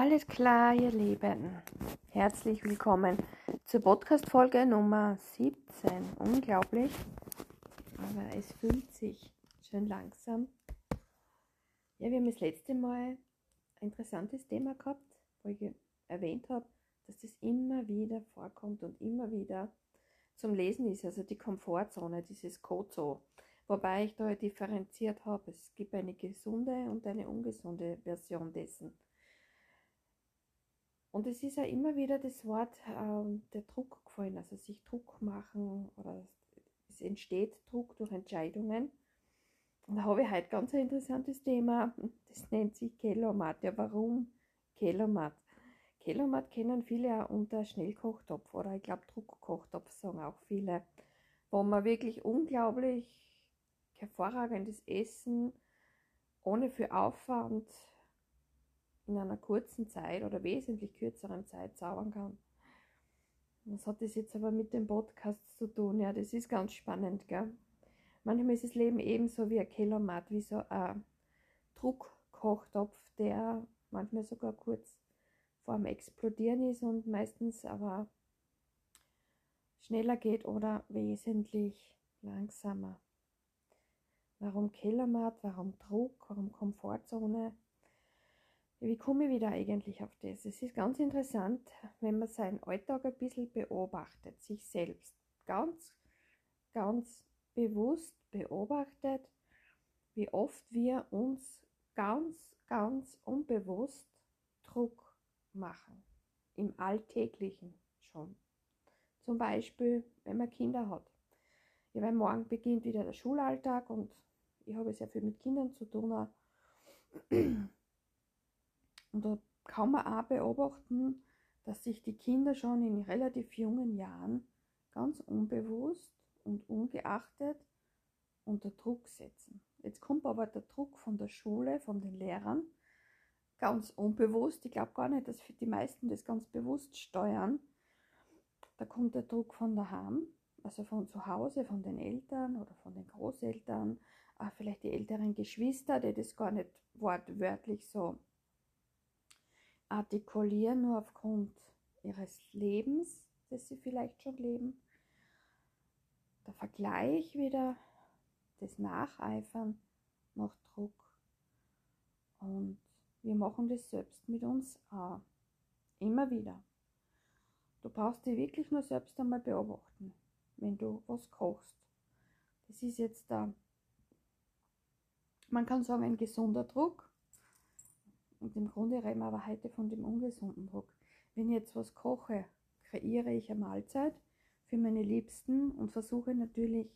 Alles klar, ihr Lieben. Herzlich willkommen zur Podcast-Folge Nummer 17. Unglaublich, aber es fühlt sich schön langsam. Ja, wir haben das letzte Mal ein interessantes Thema gehabt, wo ich erwähnt habe, dass das immer wieder vorkommt und immer wieder zum Lesen ist, also die Komfortzone, dieses Kozo. Wobei ich da differenziert habe. Es gibt eine gesunde und eine ungesunde Version dessen. Und es ist ja immer wieder das Wort äh, der Druck gefallen, also sich Druck machen oder es entsteht Druck durch Entscheidungen. Und da habe ich heute ganz ein interessantes Thema, das nennt sich Kelomat. Ja, warum Kelomat? Kelomat kennen viele auch unter Schnellkochtopf oder ich glaube Druckkochtopf sagen auch viele, wo man wirklich unglaublich hervorragendes Essen ohne viel Aufwand in einer kurzen Zeit oder wesentlich kürzeren Zeit zaubern kann. Was hat das jetzt aber mit dem Podcast zu tun? Ja, das ist ganz spannend, gell? Manchmal ist das Leben ebenso wie ein Kellermatt, wie so ein Druckkochtopf, der manchmal sogar kurz vor dem Explodieren ist und meistens aber schneller geht oder wesentlich langsamer. Warum Kellermatt, warum Druck, warum Komfortzone? Wie komme ich wieder eigentlich auf das? Es ist ganz interessant, wenn man seinen Alltag ein bisschen beobachtet, sich selbst ganz, ganz bewusst beobachtet, wie oft wir uns ganz, ganz unbewusst Druck machen. Im Alltäglichen schon. Zum Beispiel, wenn man Kinder hat. Ja, weil morgen beginnt wieder der Schulalltag und ich habe sehr viel mit Kindern zu tun. Und da kann man auch beobachten, dass sich die Kinder schon in relativ jungen Jahren ganz unbewusst und ungeachtet unter Druck setzen. Jetzt kommt aber der Druck von der Schule, von den Lehrern, ganz unbewusst. Ich glaube gar nicht, dass die meisten das ganz bewusst steuern. Da kommt der Druck von daheim, also von zu Hause, von den Eltern oder von den Großeltern, auch vielleicht die älteren Geschwister, die das gar nicht wortwörtlich so artikulieren, nur aufgrund ihres Lebens, das sie vielleicht schon leben. Der Vergleich wieder, das Nacheifern macht Druck. Und wir machen das selbst mit uns auch. Immer wieder. Du brauchst dich wirklich nur selbst einmal beobachten, wenn du was kochst. Das ist jetzt da, man kann sagen, ein gesunder Druck. Und im Grunde reden wir aber heute von dem ungesunden Druck. Wenn ich jetzt was koche, kreiere ich eine Mahlzeit für meine Liebsten und versuche natürlich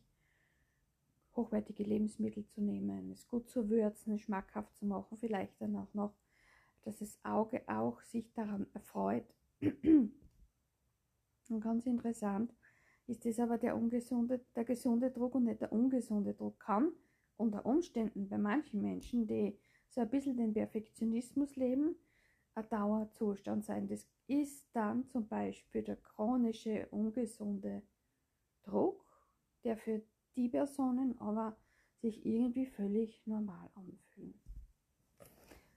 hochwertige Lebensmittel zu nehmen, es gut zu würzen, schmackhaft zu machen, vielleicht dann auch noch, dass das Auge auch sich daran erfreut. Und ganz interessant ist das aber der ungesunde, der gesunde Druck und nicht der ungesunde Druck kann unter Umständen bei manchen Menschen, die so ein bisschen den Perfektionismus leben, ein Dauerzustand sein. Das ist dann zum Beispiel der chronische, ungesunde Druck, der für die Personen aber sich irgendwie völlig normal anfühlen.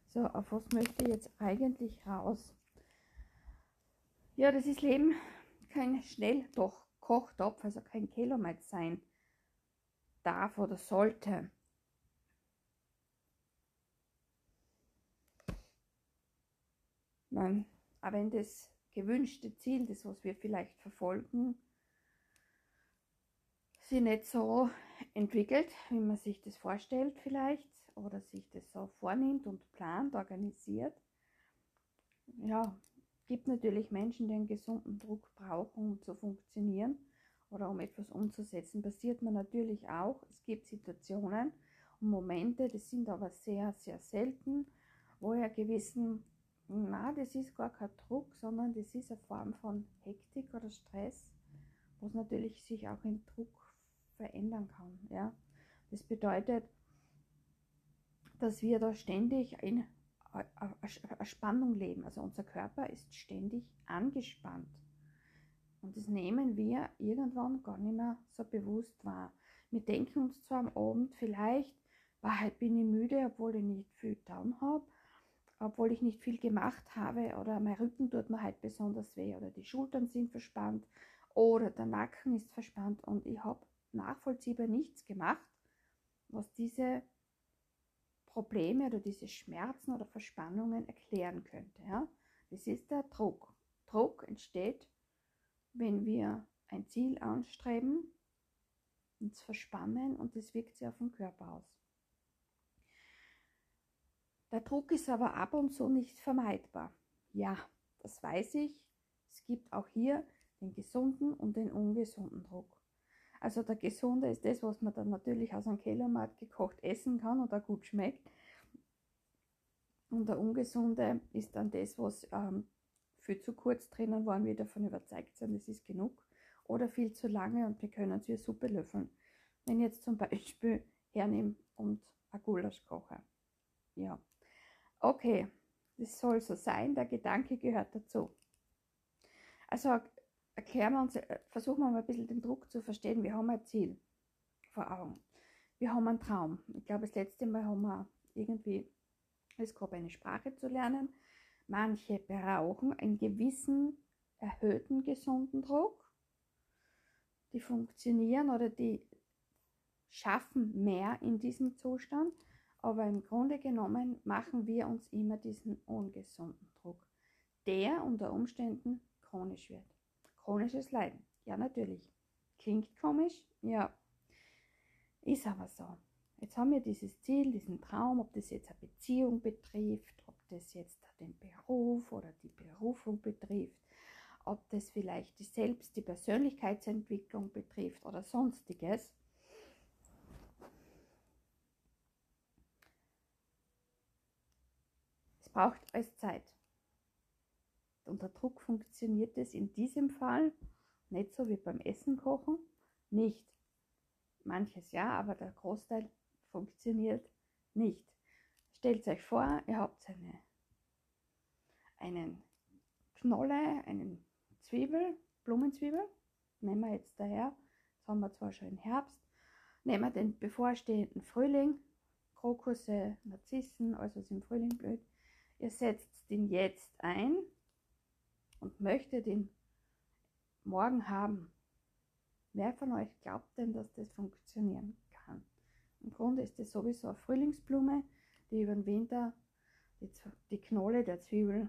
So, auf was möchte ich jetzt eigentlich raus? Ja, das ist Leben kein schnell doch Kochtopf, also kein Kilometer sein darf oder sollte. Man, auch wenn das gewünschte Ziel, das was wir vielleicht verfolgen, sich nicht so entwickelt, wie man sich das vorstellt vielleicht oder sich das so vornimmt und plant, organisiert. Ja, gibt natürlich Menschen, die einen gesunden Druck brauchen, um zu funktionieren oder um etwas umzusetzen. Passiert man natürlich auch. Es gibt Situationen und Momente, das sind aber sehr, sehr selten, wo er gewissen na, das ist gar kein Druck, sondern das ist eine Form von Hektik oder Stress, was natürlich sich auch in Druck verändern kann. Ja? Das bedeutet, dass wir da ständig in einer Spannung leben. Also unser Körper ist ständig angespannt. Und das nehmen wir irgendwann gar nicht mehr so bewusst wahr. Wir denken uns zwar am Abend vielleicht, heute bin ich müde, obwohl ich nicht viel getan habe, obwohl ich nicht viel gemacht habe oder mein Rücken tut mir halt besonders weh oder die Schultern sind verspannt oder der Nacken ist verspannt und ich habe nachvollziehbar nichts gemacht, was diese Probleme oder diese Schmerzen oder Verspannungen erklären könnte. Ja? Das ist der Druck. Druck entsteht, wenn wir ein Ziel anstreben, uns verspannen und das wirkt sich auf den Körper aus. Der Druck ist aber ab und zu nicht vermeidbar. Ja, das weiß ich. Es gibt auch hier den gesunden und den ungesunden Druck. Also der gesunde ist das, was man dann natürlich aus einem Kellermarkt gekocht essen kann auch gut schmeckt. Und der ungesunde ist dann das, was ähm, viel zu kurz drinnen waren, wir davon überzeugt sind, das ist genug. Oder viel zu lange und wir können es wie Suppe löffeln. Wenn ich jetzt zum Beispiel hernehme und ein Gulasch koche. Ja, okay, das soll so sein, der Gedanke gehört dazu. Also erklären wir uns, äh, versuchen wir mal ein bisschen den Druck zu verstehen. Wir haben ein Ziel vor Augen. Wir haben einen Traum. Ich glaube, das letzte Mal haben wir irgendwie es gab eine Sprache zu lernen. Manche brauchen einen gewissen erhöhten gesunden Druck. Die funktionieren oder die schaffen mehr in diesem Zustand. Aber im Grunde genommen machen wir uns immer diesen ungesunden Druck, der unter Umständen chronisch wird. Chronisches Leiden. Ja, natürlich. Klingt komisch? Ja. Ist aber so. Jetzt haben wir dieses Ziel, diesen Traum, ob das jetzt eine Beziehung betrifft, ob das jetzt den Beruf oder die Berufung betrifft, ob das vielleicht die Selbst-, die Persönlichkeitsentwicklung betrifft oder sonstiges. Braucht alles Zeit. Unter Druck funktioniert es in diesem Fall nicht so wie beim Essen kochen, nicht. Manches ja, aber der Großteil funktioniert nicht. Stellt euch vor, ihr habt eine, einen Knolle, einen Zwiebel, Blumenzwiebel, nehmen wir jetzt daher, das haben wir zwar schon im Herbst, nehmen wir den bevorstehenden Frühling, Krokusse, Narzissen, alles was im Frühling blüht, ihr setzt den jetzt ein und möchtet ihn morgen haben. Wer von euch glaubt denn, dass das funktionieren im Grunde ist es sowieso eine Frühlingsblume, die über den Winter die, die Knolle der Zwiebel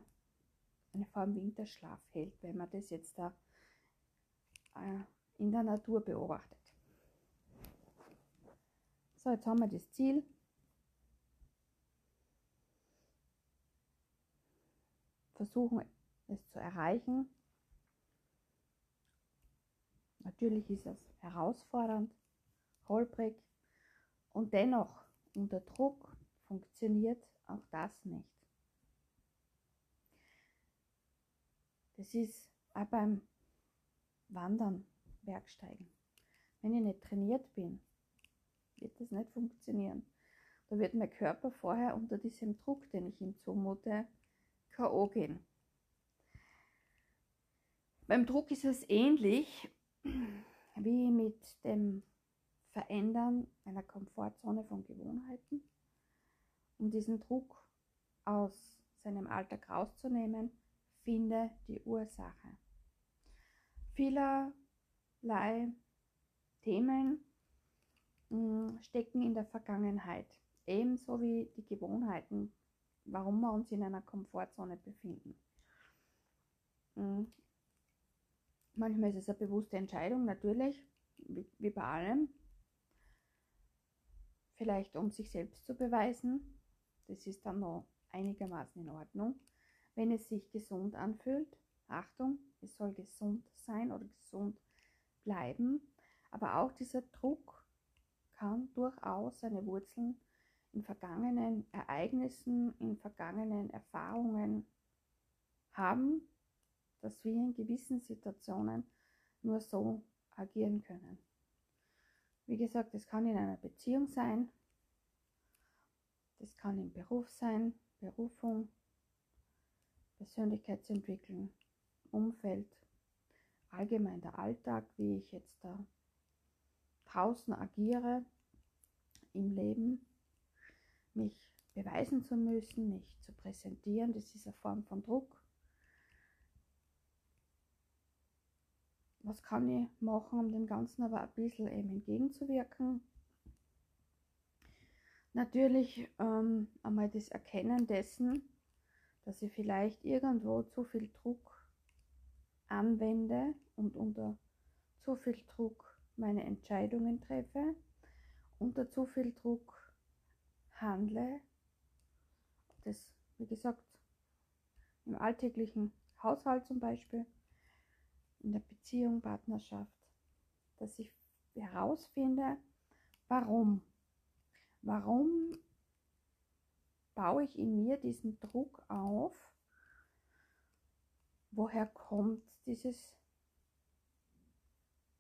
eine Form Winterschlaf hält, wenn man das jetzt da äh, in der Natur beobachtet. So, jetzt haben wir das Ziel. Versuchen es zu erreichen. Natürlich ist es herausfordernd, holprig, und dennoch, unter Druck funktioniert auch das nicht. Das ist auch beim Wandern, Bergsteigen. Wenn ich nicht trainiert bin, wird das nicht funktionieren. Da wird mein Körper vorher unter diesem Druck, den ich ihm zumute, K.O. gehen. Beim Druck ist es ähnlich wie mit dem Verändern einer Komfortzone von Gewohnheiten, um diesen Druck aus seinem Alltag rauszunehmen, finde die Ursache. Vielerlei Themen hm, stecken in der Vergangenheit, ebenso wie die Gewohnheiten, warum wir uns in einer Komfortzone befinden. Hm. Manchmal ist es eine bewusste Entscheidung, natürlich, wie bei allem, vielleicht um sich selbst zu beweisen. Das ist dann noch einigermaßen in Ordnung. Wenn es sich gesund anfühlt, Achtung, es soll gesund sein oder gesund bleiben. Aber auch dieser Druck kann durchaus seine Wurzeln in vergangenen Ereignissen, in vergangenen Erfahrungen haben, dass wir in gewissen Situationen nur so agieren können. Wie gesagt, es kann in einer Beziehung sein, das kann im Beruf sein, Berufung, Persönlichkeitsentwicklung, Umfeld, allgemein der Alltag, wie ich jetzt da draußen agiere im Leben, mich beweisen zu müssen, mich zu präsentieren. Das ist eine Form von Druck. Was kann ich machen, um dem Ganzen aber ein bisschen eben entgegenzuwirken? Natürlich ähm, einmal das Erkennen dessen, dass ich vielleicht irgendwo zu viel Druck anwende und unter zu viel Druck meine Entscheidungen treffe, unter zu viel Druck handle. Das, wie gesagt, im alltäglichen Haushalt zum Beispiel, in der Beziehung, Partnerschaft, dass ich herausfinde, warum. Warum baue ich in mir diesen Druck auf? Woher kommt dieses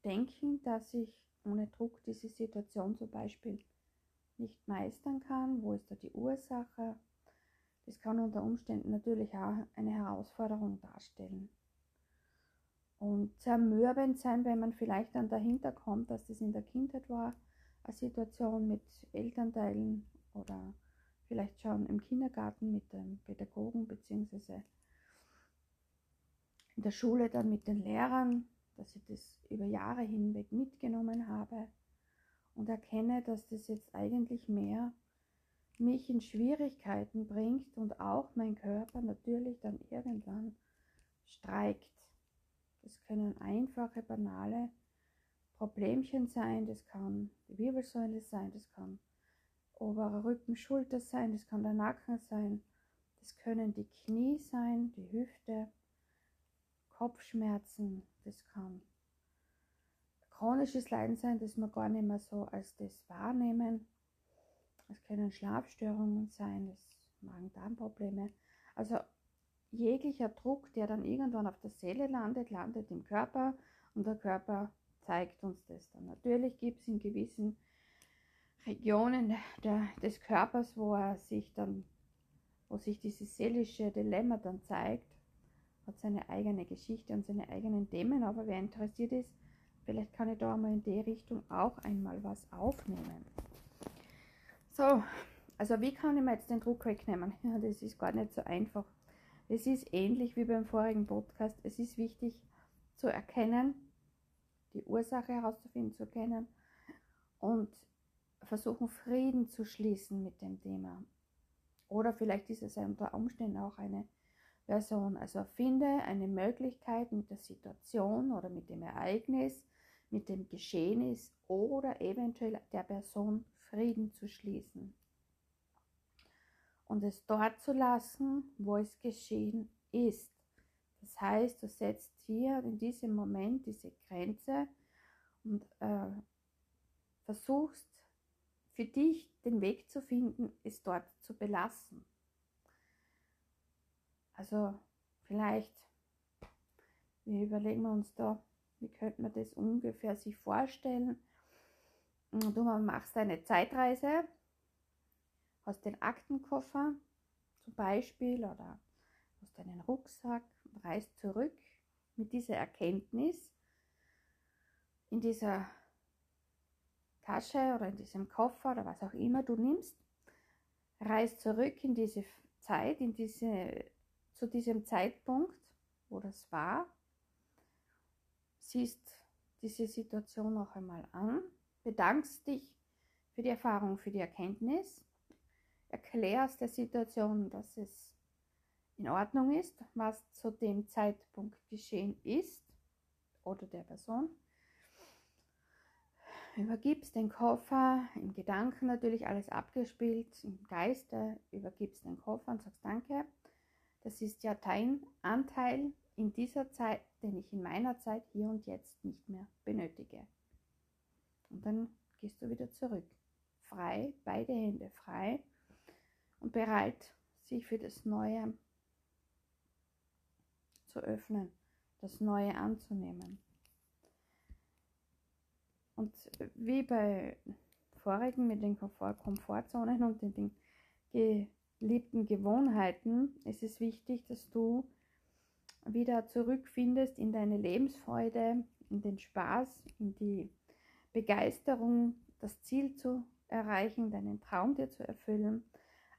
Denken, dass ich ohne Druck diese Situation zum Beispiel nicht meistern kann? Wo ist da die Ursache? Das kann unter Umständen natürlich auch eine Herausforderung darstellen. Und zermürbend sein, wenn man vielleicht dann dahinter kommt, dass das in der Kindheit war, eine Situation mit Elternteilen oder vielleicht schon im Kindergarten mit dem Pädagogen beziehungsweise in der Schule dann mit den Lehrern, dass ich das über Jahre hinweg mitgenommen habe und erkenne, dass das jetzt eigentlich mehr mich in Schwierigkeiten bringt und auch mein Körper natürlich dann irgendwann streikt. Das können einfache, banale Problemchen sein, das kann die Wirbelsäule sein, das kann oberer Rücken, Schulter sein, das kann der Nacken sein, das können die Knie sein, die Hüfte, Kopfschmerzen, das kann chronisches Leiden sein, das wir gar nicht mehr so als das wahrnehmen. Es können Schlafstörungen sein, das Magen-Darm-Probleme. Also jeglicher Druck, der dann irgendwann auf der Seele landet, landet im Körper und der Körper zeigt uns das dann. Natürlich gibt es in gewissen Regionen der, des Körpers, wo er sich dann, wo sich dieses seelische Dilemma dann zeigt, hat seine eigene Geschichte und seine eigenen Themen, aber wer interessiert ist, vielleicht kann ich da mal in die Richtung auch einmal was aufnehmen. So, also wie kann ich mir jetzt den Druck wegnehmen? Ja, das ist gar nicht so einfach. Es ist ähnlich wie beim vorigen Podcast. Es ist wichtig zu erkennen, die Ursache herauszufinden, zu erkennen und versuchen, Frieden zu schließen mit dem Thema. Oder vielleicht ist es unter Umständen auch eine Person. Also finde eine Möglichkeit mit der Situation oder mit dem Ereignis, mit dem Geschehnis oder eventuell der Person Frieden zu schließen. Und es dort zu lassen, wo es geschehen ist. Das heißt, du setzt hier in diesem Moment diese Grenze und äh, versuchst für dich den Weg zu finden, es dort zu belassen. Also vielleicht, wir überlegen uns da, wie könnte man das ungefähr sich vorstellen. Du machst eine Zeitreise, hast den Aktenkoffer zum Beispiel oder hast deinen Rucksack reist zurück mit dieser Erkenntnis in dieser Tasche oder in diesem Koffer oder was auch immer du nimmst, reist zurück in diese Zeit, in diese, zu diesem Zeitpunkt, wo das war, siehst diese Situation noch einmal an, bedankst dich für die Erfahrung, für die Erkenntnis, erklärst der Situation, dass es in Ordnung ist, was zu dem Zeitpunkt geschehen ist oder der Person übergibst den Koffer, im Gedanken natürlich alles abgespielt, im Geiste übergibst den Koffer und sagst Danke. Das ist ja dein Anteil in dieser Zeit, den ich in meiner Zeit hier und jetzt nicht mehr benötige. Und dann gehst du wieder zurück. Frei, beide Hände frei und bereit, sich für das Neue zu öffnen, das Neue anzunehmen. Und wie bei vorigen mit den Komfortzonen und den geliebten Gewohnheiten ist es wichtig, dass du wieder zurückfindest in deine Lebensfreude, in den Spaß, in die Begeisterung, das Ziel zu erreichen, deinen Traum dir zu erfüllen.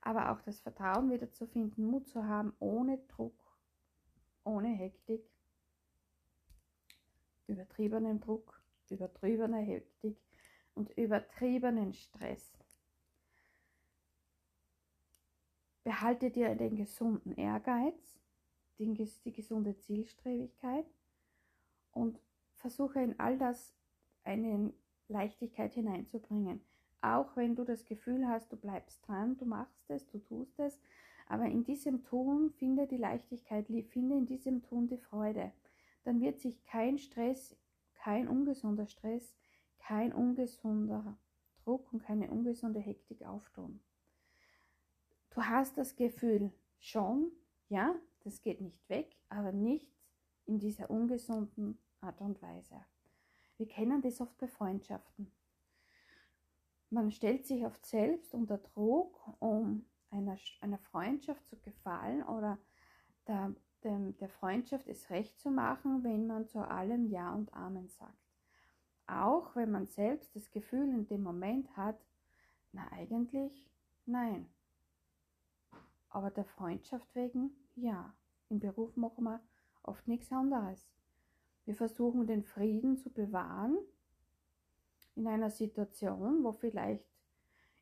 aber auch das Vertrauen wieder zu finden, Mut zu haben, ohne Druck, ohne Hektik, übertriebenen Druck, übertriebener Hektik und übertriebenen Stress. Behalte dir den gesunden Ehrgeiz, die, gesunde Zielstrebigkeit und versuche in all das eine Leichtigkeit hineinzubringen. Auch wenn du das Gefühl hast, du bleibst dran, du machst es, du tust es, aber in diesem Tun finde die Leichtigkeit, finde in diesem Tun die Freude. Dann wird sich kein Stress, kein ungesunder Stress, kein ungesunder Druck und keine ungesunde Hektik auftun. Du hast das Gefühl schon, ja, das geht nicht weg, aber nicht in dieser ungesunden Art und Weise. Wir kennen das oft bei Freundschaften. Man stellt sich oft selbst unter Druck, um einer, einer Freundschaft zu gefallen oder der, dem, der Freundschaft es recht zu machen, wenn man zu allem Ja und Amen sagt. Auch wenn man selbst das Gefühl in dem Moment hat, na eigentlich nein. Aber der Freundschaft wegen ja. Im Beruf machen wir oft nichts anderes. Wir versuchen den Frieden zu bewahren in einer Situation, wo vielleicht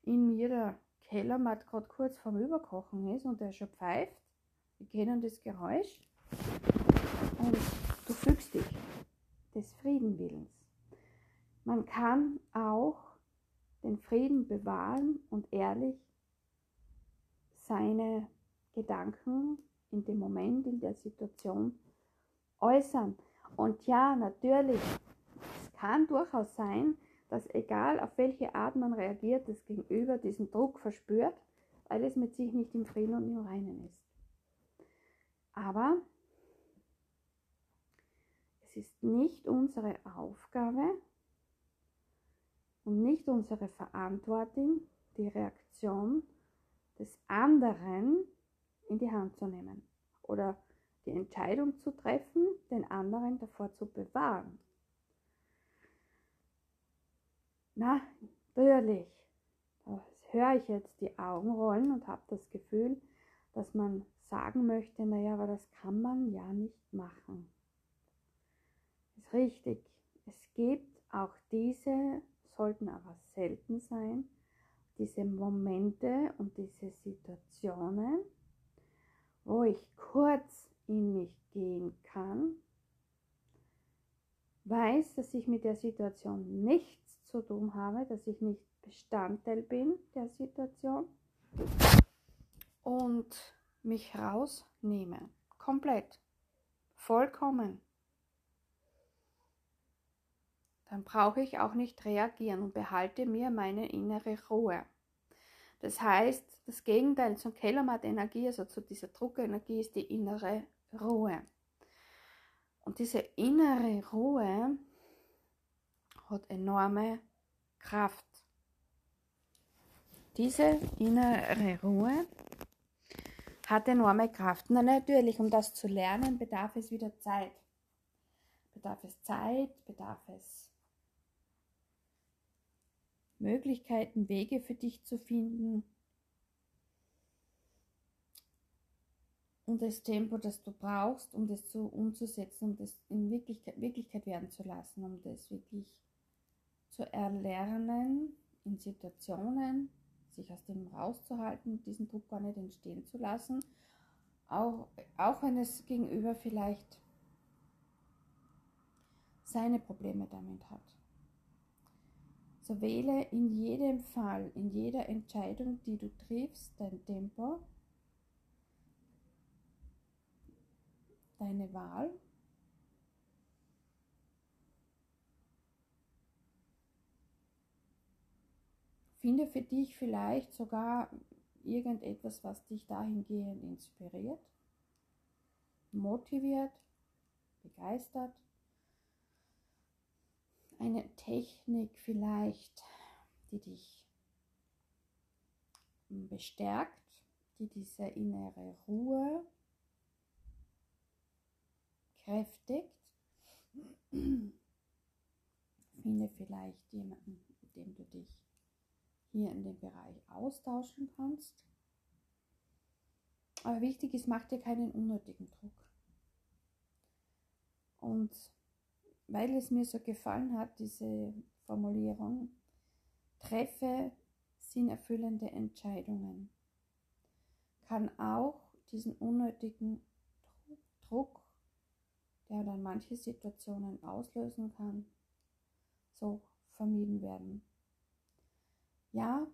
in mir der Kellermatt gerade kurz vorm Überkochen ist und der schon pfeift. Wir kennen das Geräusch und du fügst dich des Friedenwillens. Man kann auch den Frieden bewahren und ehrlich seine Gedanken in dem Moment, in der Situation äußern. Und ja, natürlich, es kann durchaus sein, dass egal auf welche Art man reagiert, das Gegenüber diesen Druck verspürt, weil es mit sich nicht im Frieden und im Reinen ist. Aber es ist nicht unsere Aufgabe und nicht unsere Verantwortung, die Reaktion des anderen in die Hand zu nehmen oder die Entscheidung zu treffen, den anderen davor zu bewahren. Na, natürlich, da höre ich jetzt die Augen rollen und habe das Gefühl, dass man sagen möchte, naja, aber das kann man ja nicht machen. Ist richtig. Es gibt auch diese, sollten aber selten sein, diese Momente und diese Situationen, wo ich kurz in mich gehen kann, weiß, dass ich mit der Situation nichts zu tun habe, dass ich nicht Bestandteil bin der Situation und mich rausnehme. Komplett. Vollkommen. Dann brauche ich auch nicht reagieren und behalte mir meine innere Ruhe. Das heißt, das Gegenteil zur Kellermatt-Energie, also zu dieser Druckenergie, ist die innere Ruhe. Und diese innere Ruhe hat enorme Kraft. Diese innere Ruhe hat enorme Kraft. Na natürlich, um das zu lernen, bedarf es wieder Zeit. Bedarf es Zeit, bedarf es Möglichkeiten, Wege für dich zu finden, und das Tempo, das du brauchst, um das zu, umzusetzen, um das in Wirklichkeit, Wirklichkeit werden zu lassen, um das wirklich zu erlernen in Situationen, sich aus dem rauszuhalten, diesen Druck gar nicht entstehen zu lassen, auch, auch wenn es gegenüber vielleicht seine Probleme damit hat. So wähle in jedem Fall, in jeder Entscheidung, die du triffst, dein Tempo deine Wahl. Finde für dich vielleicht sogar irgendetwas, was dich dahingehend inspiriert, motiviert, begeistert. Eine Technik vielleicht, die dich bestärkt, die diese innere Ruhe kräftigt. Finde vielleicht jemanden, mit dem du dich hier in dem Bereich austauschen kannst. Aber wichtig ist, mach dir keinen unnötigen Druck. Und weil es mir so gefallen hat, diese Formulierung, treffe sinnerfüllende Entscheidungen, kann auch diesen unnötigen Druck, der dann manche Situationen auslösen kann, so vermieden werden. Ja,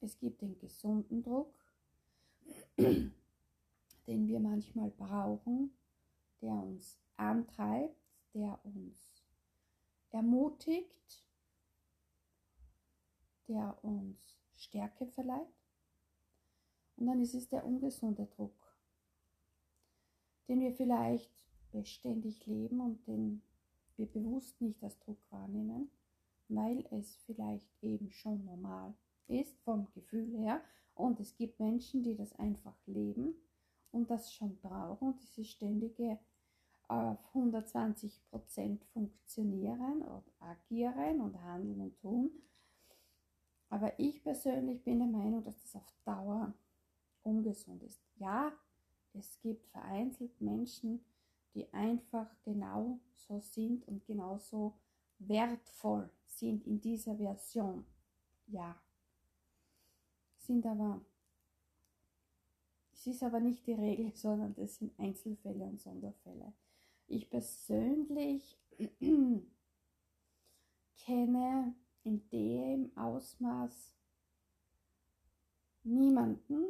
es gibt den gesunden Druck, den wir manchmal brauchen, der uns antreibt, der uns ermutigt, der uns Stärke verleiht. Und dann ist es der ungesunde Druck, den wir vielleicht beständig leben und den wir bewusst nicht als Druck wahrnehmen, weil es vielleicht eben schon normal ist vom Gefühl her. Und es gibt Menschen, die das einfach leben und das schon brauchen, diese ständige auf 120 Prozent funktionieren und agieren und handeln und tun. Aber ich persönlich bin der Meinung, dass das auf Dauer ungesund ist. Ja, es gibt vereinzelt Menschen, die einfach genau so sind und genauso wertvoll sind in dieser Version. Ja, sind aber, es ist aber nicht die Regel, sondern das sind Einzelfälle und Sonderfälle. Ich persönlich kenne in dem Ausmaß niemanden.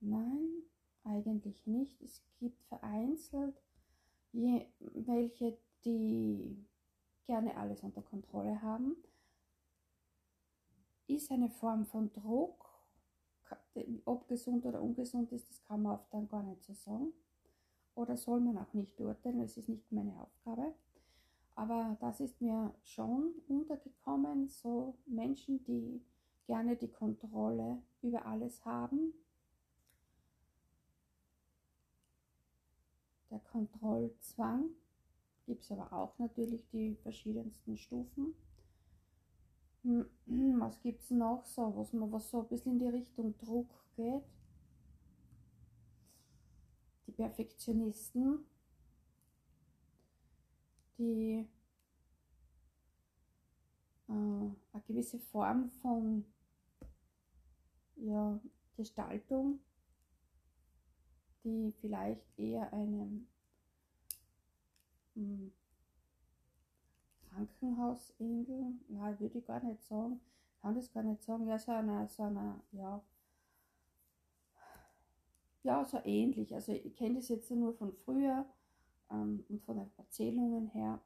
Nein, eigentlich nicht. Es gibt vereinzelt welche, die gerne alles unter Kontrolle haben. Ist eine Form von Druck, ob gesund oder ungesund ist, das kann man oft dann gar nicht so sagen. Oder soll man auch nicht urteilen, es ist nicht meine Aufgabe. Aber das ist mir schon untergekommen, so Menschen, die gerne die Kontrolle über alles haben. Der Kontrollzwang gibt es aber auch natürlich die verschiedensten Stufen. Hm, was gibt es noch so, was, man, was so ein bisschen in die Richtung Druck geht? Die Perfektionisten, die äh, eine gewisse Form von ja, Gestaltung, die vielleicht eher einem hm, Krankenhausengel, ja, würde ich gar nicht sagen, kann das gar nicht sagen, ja, so einer, so einer, ja, ja, so ähnlich. Also ich kenne das jetzt nur von früher ähm, und von den Erzählungen her,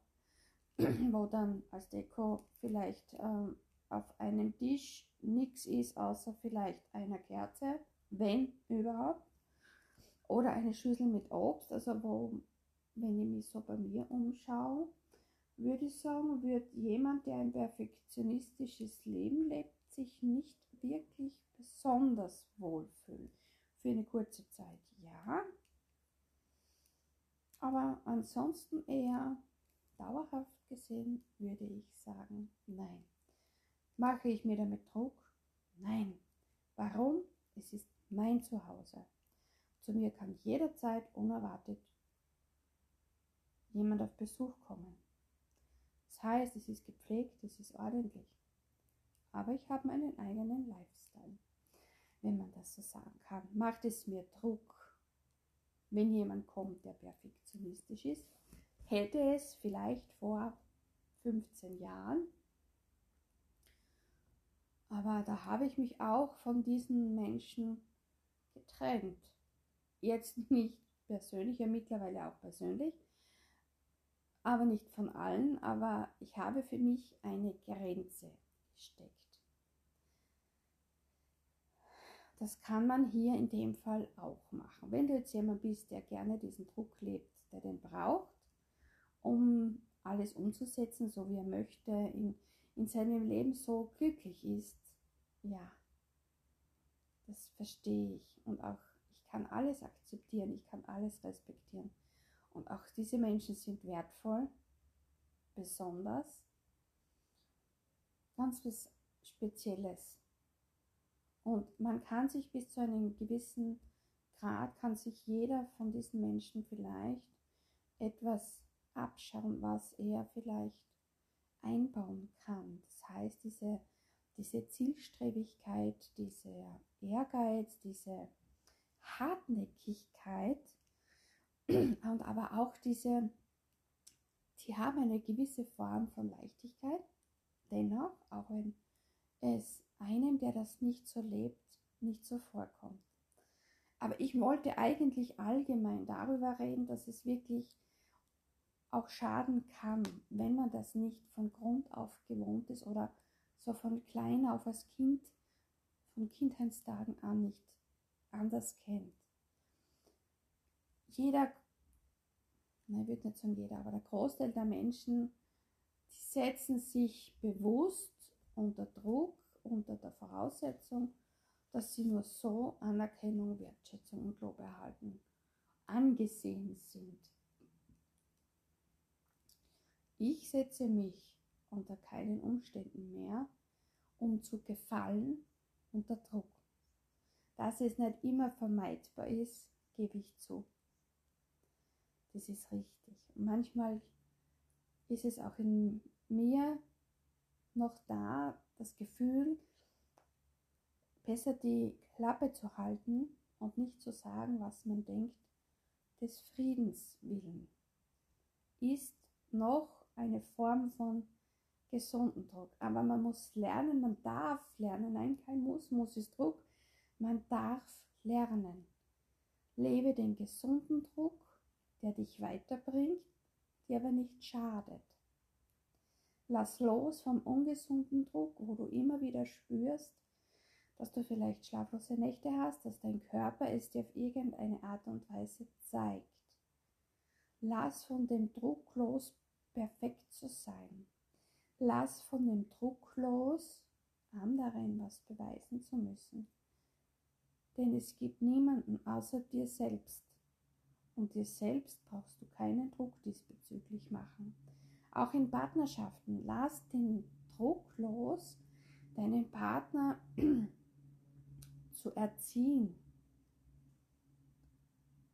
wo dann als Deko vielleicht ähm, auf einem Tisch nichts ist, außer vielleicht einer Kerze, wenn überhaupt, oder eine Schüssel mit Obst, also wo, wenn ich mich so bei mir umschaue, würde ich sagen, wird jemand, der ein perfektionistisches Leben lebt, sich nicht wirklich besonders wohlfühlen. Für eine kurze Zeit ja, aber ansonsten eher dauerhaft gesehen würde ich sagen, nein. Mache ich mir damit Druck? Nein. Warum? Es ist mein Zuhause. Zu mir kann jederzeit unerwartet jemand auf Besuch kommen. Das heißt, es ist gepflegt, es ist ordentlich. Aber ich habe meinen eigenen Lifestyle, wenn man das so sagen kann. Macht es mir Druck, wenn jemand kommt, der perfektionistisch ist? Hätte es vielleicht vor 15 Jahren. Aber da habe ich mich auch von diesen Menschen getrennt. Jetzt nicht persönlich, ja mittlerweile auch persönlich, aber nicht von allen, aber ich habe für mich eine Grenze gesteckt. Das kann man hier in dem Fall auch machen. Wenn du jetzt jemand bist, der gerne diesen Druck lebt, der den braucht, um alles umzusetzen, so wie er möchte, in, in seinem Leben so glücklich ist, ja, das verstehe ich. Und auch ich kann alles akzeptieren, ich kann alles respektieren. Und auch diese Menschen sind wertvoll, besonders, ganz was Spezielles. Und man kann sich bis zu einem gewissen Grad, kann sich jeder von diesen Menschen vielleicht etwas abschauen, was er vielleicht einbauen kann. Das heißt, diese, diese Zielstrebigkeit, dieser Ehrgeiz, diese Hartnäckigkeit und aber auch diese, die haben eine gewisse Form von Leichtigkeit, dennoch, auch wenn es einem, der das nicht so lebt, nicht so vorkommt. Aber ich wollte eigentlich allgemein darüber reden, dass es wirklich auch schaden kann, wenn man das nicht von Grund auf gewohnt ist oder so von klein auf als Kind, von Kindheitstagen an nicht anders kennt. Jeder, nein, ich würde nicht sagen jeder, aber der Großteil der Menschen, die setzen sich bewusst unter Druck, unter der Voraussetzung, dass sie nur so Anerkennung, Wertschätzung und Lob erhalten, angesehen sind. Ich setze mich unter keinen Umständen mehr, um zu gefallen, unter Druck. Dass es nicht immer vermeidbar ist, gebe ich zu. Das ist richtig. Manchmal ist es auch in mir noch da, das Gefühl, besser die Klappe zu halten und nicht zu sagen, was man denkt, des Friedens willen, ist noch eine Form von gesunden Druck. Aber man muss lernen, man darf lernen. Nein, kein Muss, Muss ist Druck. Man darf lernen. Lebe den gesunden Druck, der dich weiterbringt, dir aber nicht schadet. Lass los vom ungesunden Druck, wo du immer wieder spürst, dass du vielleicht schlaflose Nächte hast, dass dein Körper es dir auf irgendeine Art und Weise zeigt. Lass von dem Druck los, perfekt zu sein. Lass von dem Druck los, anderen was beweisen zu müssen. Denn es gibt niemanden außer dir selbst. Und dir selbst brauchst du keinen Druck diesbezüglich machen. Auch in Partnerschaften, lass den Druck los, deinen Partner zu erziehen.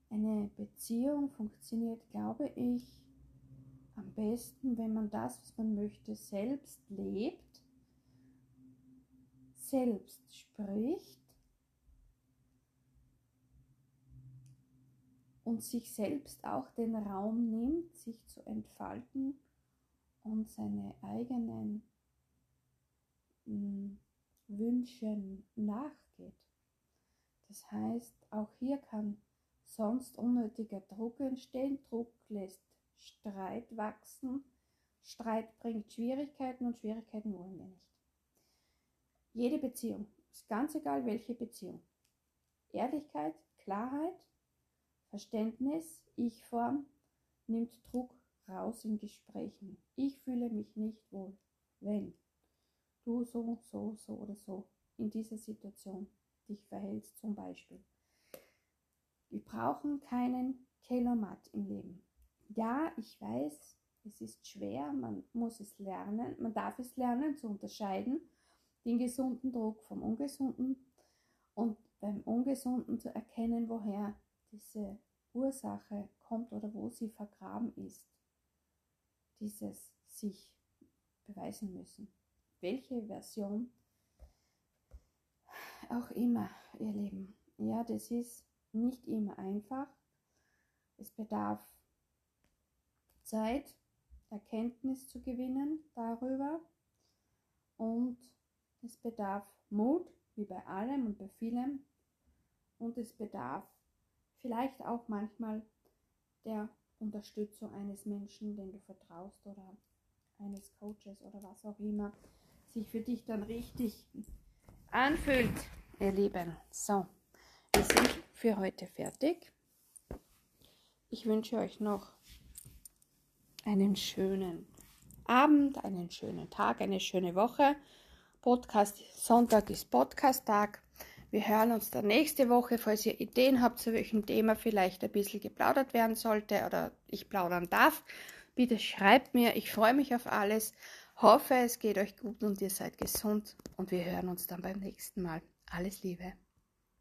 Eine Beziehung funktioniert, glaube ich, am besten, wenn man das, was man möchte, selbst lebt, selbst spricht und sich selbst auch den Raum nimmt, sich zu entfalten und seine eigenen hm, Wünschen nachgeht. Das heißt, auch hier kann sonst unnötiger Druck entstehen. Druck lässt Streit wachsen. Streit bringt Schwierigkeiten und Schwierigkeiten wollen wir nicht. Jede Beziehung, ist ganz egal welche Beziehung. Ehrlichkeit, Klarheit, Verständnis, Ich-Form nimmt Druck raus in Gesprächen. Ich fühle mich nicht wohl, wenn du so, so, so oder so in dieser Situation dich verhältst zum Beispiel. Wir brauchen keinen Kelomat im Leben. Ja, ich weiß, es ist schwer, man muss es lernen, man darf es lernen zu unterscheiden, den gesunden Druck vom ungesunden und beim ungesunden zu erkennen, woher diese Ursache kommt oder wo sie vergraben ist. Dieses sich beweisen müssen. Welche Version auch immer, ihr Lieben. Ja, das ist nicht immer einfach. Es bedarf Zeit, Erkenntnis zu gewinnen darüber und es bedarf Mut, wie bei allem und bei vielem und es bedarf vielleicht auch manchmal der Unterstützung eines Menschen, den du vertraust oder eines Coaches oder was auch immer sich für dich dann richtig anfühlt, ihr Lieben. So, wir sind für heute fertig. Ich wünsche euch noch einen schönen Abend, einen schönen Tag, eine schöne Woche. Podcast Sonntag ist Podcast-Tag. Wir hören uns dann nächste Woche, falls ihr Ideen habt, zu welchem Thema vielleicht ein bisschen geplaudert werden sollte oder ich plaudern darf. Bitte schreibt mir, ich freue mich auf alles. Hoffe, es geht euch gut und ihr seid gesund und wir hören uns dann beim nächsten Mal. Alles Liebe.